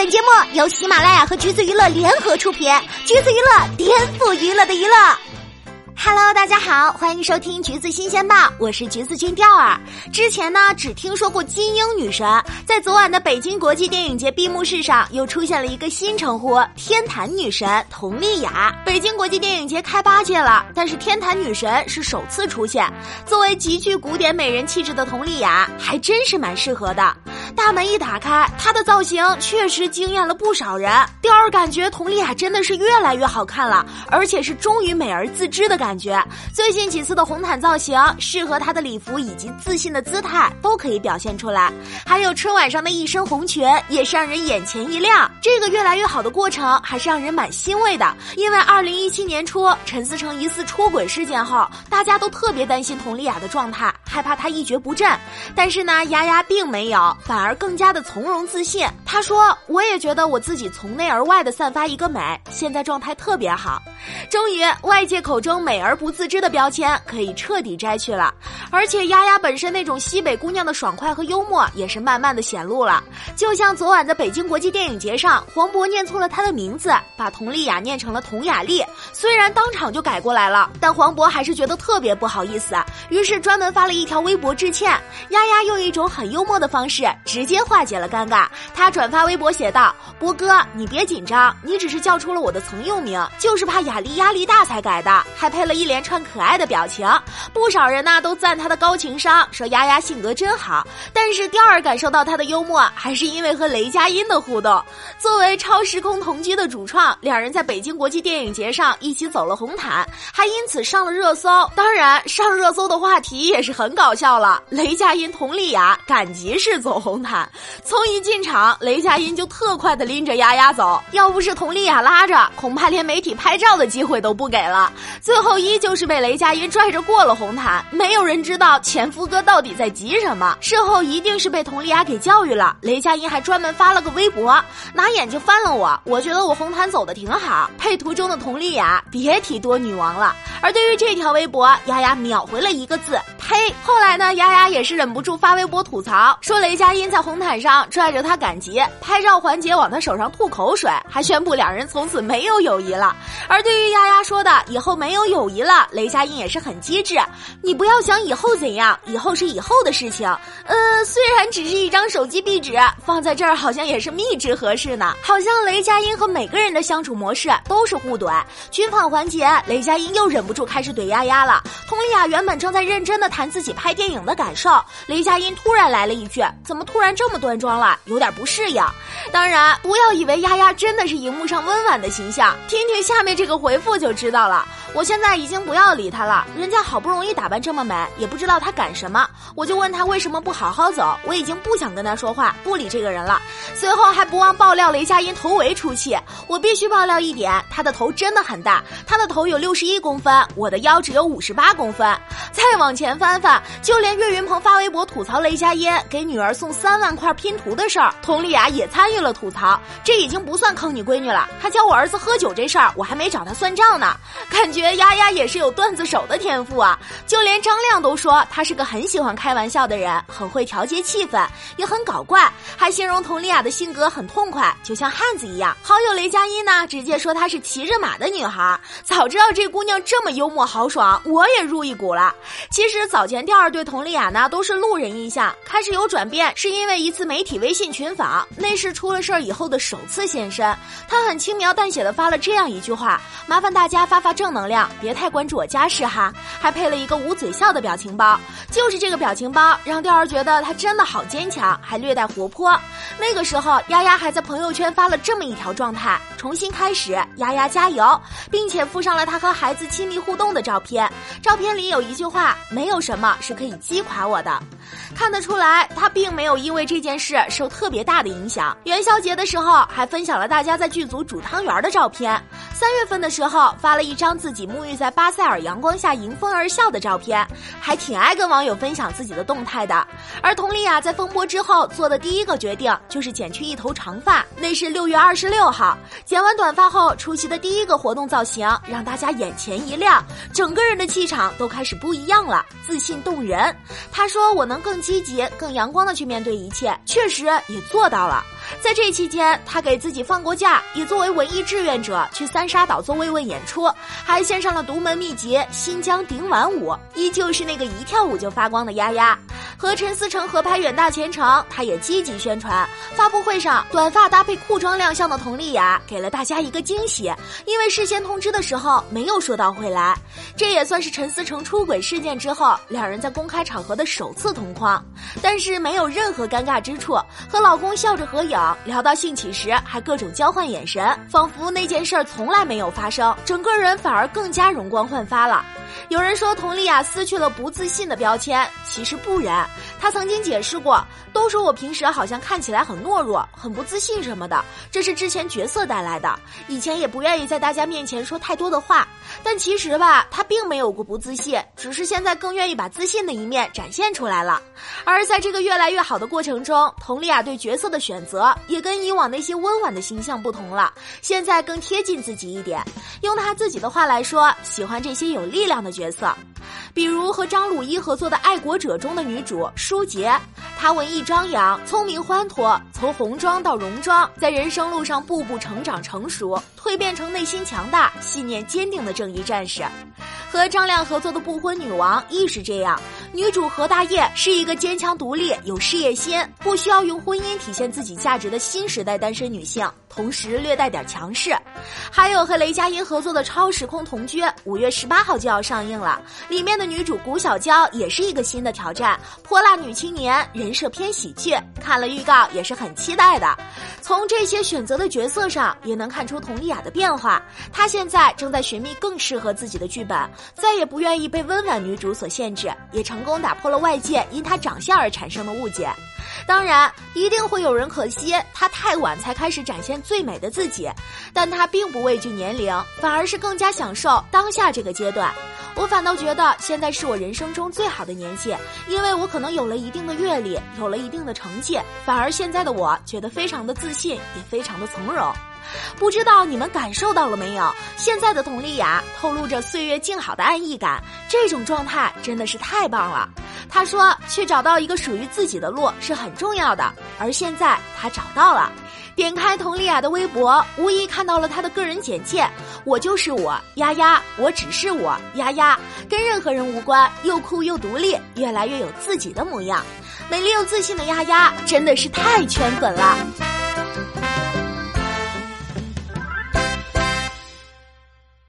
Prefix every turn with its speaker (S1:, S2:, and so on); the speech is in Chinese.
S1: 本节目由喜马拉雅和橘子娱乐联合出品，橘子娱乐颠覆娱乐的娱乐。Hello，大家好，欢迎收听橘子新鲜报，我是橘子君钓儿。之前呢，只听说过金鹰女神，在昨晚的北京国际电影节闭幕式上，又出现了一个新称呼——天坛女神佟丽娅。北京国际电影节开八届了，但是天坛女神是首次出现。作为极具古典美人气质的佟丽娅，还真是蛮适合的。大门一打开，她的造型确实惊艳了不少人。第二感觉佟丽娅真的是越来越好看了，而且是终于美而自知的感觉。最近几次的红毯造型，适合她的礼服以及自信的姿态都可以表现出来。还有春晚上的一身红裙，也是让人眼前一亮。这个越来越好的过程，还是让人蛮欣慰的。因为二零一七年初陈思诚疑似出轨事件后，大家都特别担心佟丽娅的状态，害怕她一蹶不振。但是呢，丫丫并没有，反反而更加的从容自信。她说：“我也觉得我自己从内而外的散发一个美，现在状态特别好。终于，外界口中美而不自知的标签可以彻底摘去了。而且，丫丫本身那种西北姑娘的爽快和幽默也是慢慢的显露了。就像昨晚在北京国际电影节上，黄渤念错了她的名字，把佟丽娅念成了佟雅丽。虽然当场就改过来了，但黄渤还是觉得特别不好意思，于是专门发了一条微博致歉。丫丫用一种很幽默的方式直接化解了尴尬。他转发微博写道：“博哥，你别紧张，你只是叫出了我的曾用名，就是怕雅丽压力大才改的。”还配了一连串可爱的表情。不少人呢都赞他的高情商，说丫丫性格真好。但是第二感受到他的幽默，还是因为和雷佳音的互动。作为超时空同居的主创，两人在北京国际电影节上一起走了红毯，还因此上了热搜。当然，上热搜的话题也是很搞笑了。雷佳音、佟丽娅赶集式走红红毯，从一进场，雷佳音就特快的拎着丫丫走。要不是佟丽娅拉着，恐怕连媒体拍照的机会都不给了。最后依旧是被雷佳音拽着过了红毯。没有人知道前夫哥到底在急什么。事后一定是被佟丽娅给教育了。雷佳音还专门发了个微博，拿眼睛翻了我，我觉得我红毯走的挺好。配图中的佟丽娅，别提多女王了。而对于这条微博，丫丫秒回了一个字：嘿。后来呢，丫丫也是忍不住发微博吐槽，说雷佳音在红毯上拽着她赶集，拍照环节往她手上吐口水，还宣布两人从此没有友谊了。而对于丫丫说的以后没有友谊了，雷佳音也是很机智，你不要想以后怎样，以后是以后的事情。呃，虽然只是一张手机壁纸，放在这儿好像也是秘制合适呢。好像雷佳音和每个人的相处模式都是互怼。群访环节，雷佳音又忍不住开始怼丫丫了。佟丽娅原本正在认真的谈谈自己拍电影的感受，雷佳音突然来了一句：“怎么突然这么端庄了？有点不适应。”当然，不要以为丫丫真的是荧幕上温婉的形象，听听下面这个回复就知道了。我现在已经不要理他了，人家好不容易打扮这么美，也不知道他赶什么。我就问他为什么不好好走，我已经不想跟他说话，不理这个人了。随后还不忘爆料雷佳音头围出气，我必须爆料一点，他的头真的很大，他的头有六十一公分，我的腰只有五十八公分。再往前翻办法，就连岳云鹏发微博吐槽雷佳音给女儿送三万块拼图的事儿，佟丽娅也参与了吐槽。这已经不算坑你闺女了，她教我儿子喝酒这事儿，我还没找她算账呢。感觉丫丫也是有段子手的天赋啊！就连张亮都说她是个很喜欢开玩笑的人，很会调节气氛，也很搞怪，还形容佟丽娅的性格很痛快，就像汉子一样。好友雷佳音呢，直接说她是骑着马的女孩。早知道这姑娘这么幽默豪爽，我也入一股了。其实早早前第二对佟丽娅呢都是路人印象，开始有转变，是因为一次媒体微信群访，那是出了事儿以后的首次现身。他很轻描淡写的发了这样一句话：“麻烦大家发发正能量，别太关注我家事哈。”还配了一个捂嘴笑的表情包。就是这个表情包让钓儿觉得他真的好坚强，还略带活泼。那个时候，丫丫还在朋友圈发了这么一条状态：“重新开始，丫丫加油！”并且附上了她和孩子亲密互动的照片。照片里有一句话。没有什么是可以击垮我的，看得出来，他并没有因为这件事受特别大的影响。元宵节的时候，还分享了大家在剧组煮汤圆的照片。三月份的时候，发了一张自己沐浴在巴塞尔阳光下迎风而笑的照片，还挺爱跟网友分享自己的动态的。而佟丽娅在风波之后做的第一个决定，就是剪去一头长发。那是六月二十六号，剪完短发后出席的第一个活动造型，让大家眼前一亮，整个人的气场都开始不一样了。自信动人。她说：“我能更积极、更阳光的去面对一切，确实也做到了。”在这期间，他给自己放过假，也作为文艺志愿者去三沙岛做慰问演出，还献上了独门秘籍《新疆顶碗舞》，依旧是那个一跳舞就发光的丫丫。和陈思诚合拍《远大前程》，她也积极宣传。发布会上，短发搭配裤装亮相的佟丽娅给了大家一个惊喜，因为事先通知的时候没有说到会来。这也算是陈思诚出轨事件之后两人在公开场合的首次同框，但是没有任何尴尬之处，和老公笑着合影。聊到兴起时，还各种交换眼神，仿佛那件事从来没有发生，整个人反而更加容光焕发了。有人说佟丽娅撕去了不自信的标签，其实不然。她曾经解释过，都说我平时好像看起来很懦弱、很不自信什么的，这是之前角色带来的。以前也不愿意在大家面前说太多的话，但其实吧，他并没有过不自信，只是现在更愿意把自信的一面展现出来了。而在这个越来越好的过程中，佟丽娅对角色的选择也跟以往那些温婉的形象不同了，现在更贴近自己一点。用她自己的话来说，喜欢这些有力量。的角色，比如和张鲁一合作的《爱国者》中的女主舒洁，她文艺张扬、聪明欢脱，从红妆到戎装，在人生路上步步成长成熟，蜕变成内心强大、信念坚定的正义战士。和张亮合作的《不婚女王》亦是这样。女主何大业是一个坚强独立、有事业心、不需要用婚姻体现自己价值的新时代单身女性，同时略带点强势。还有和雷佳音合作的《超时空同居》，五月十八号就要上映了。里面的女主谷小娇也是一个新的挑战，泼辣女青年，人设偏喜剧。看了预告也是很期待的。从这些选择的角色上，也能看出佟丽娅的变化。她现在正在寻觅更适合自己的剧本，再也不愿意被温婉女主所限制，也成功打破了外界因她长相而产生的误解。当然，一定会有人可惜她太晚才开始展现最美的自己，但她并不畏惧年龄，反而是更加享受当下这个阶段。我反倒觉得现在是我人生中最好的年纪，因为我可能有了一定的阅历，有了一定的成绩，反而现在的我觉得非常的自信，也非常的从容。不知道你们感受到了没有？现在的佟丽娅透露着岁月静好的安逸感，这种状态真的是太棒了。他说，去找到一个属于自己的路是很重要的，而现在他找到了。点开佟丽娅的微博，无疑看到了她的个人简介：我就是我，丫丫，我只是我，丫丫，跟任何人无关，又酷又独立，越来越有自己的模样，美丽又自信的丫丫，真的是太圈粉了。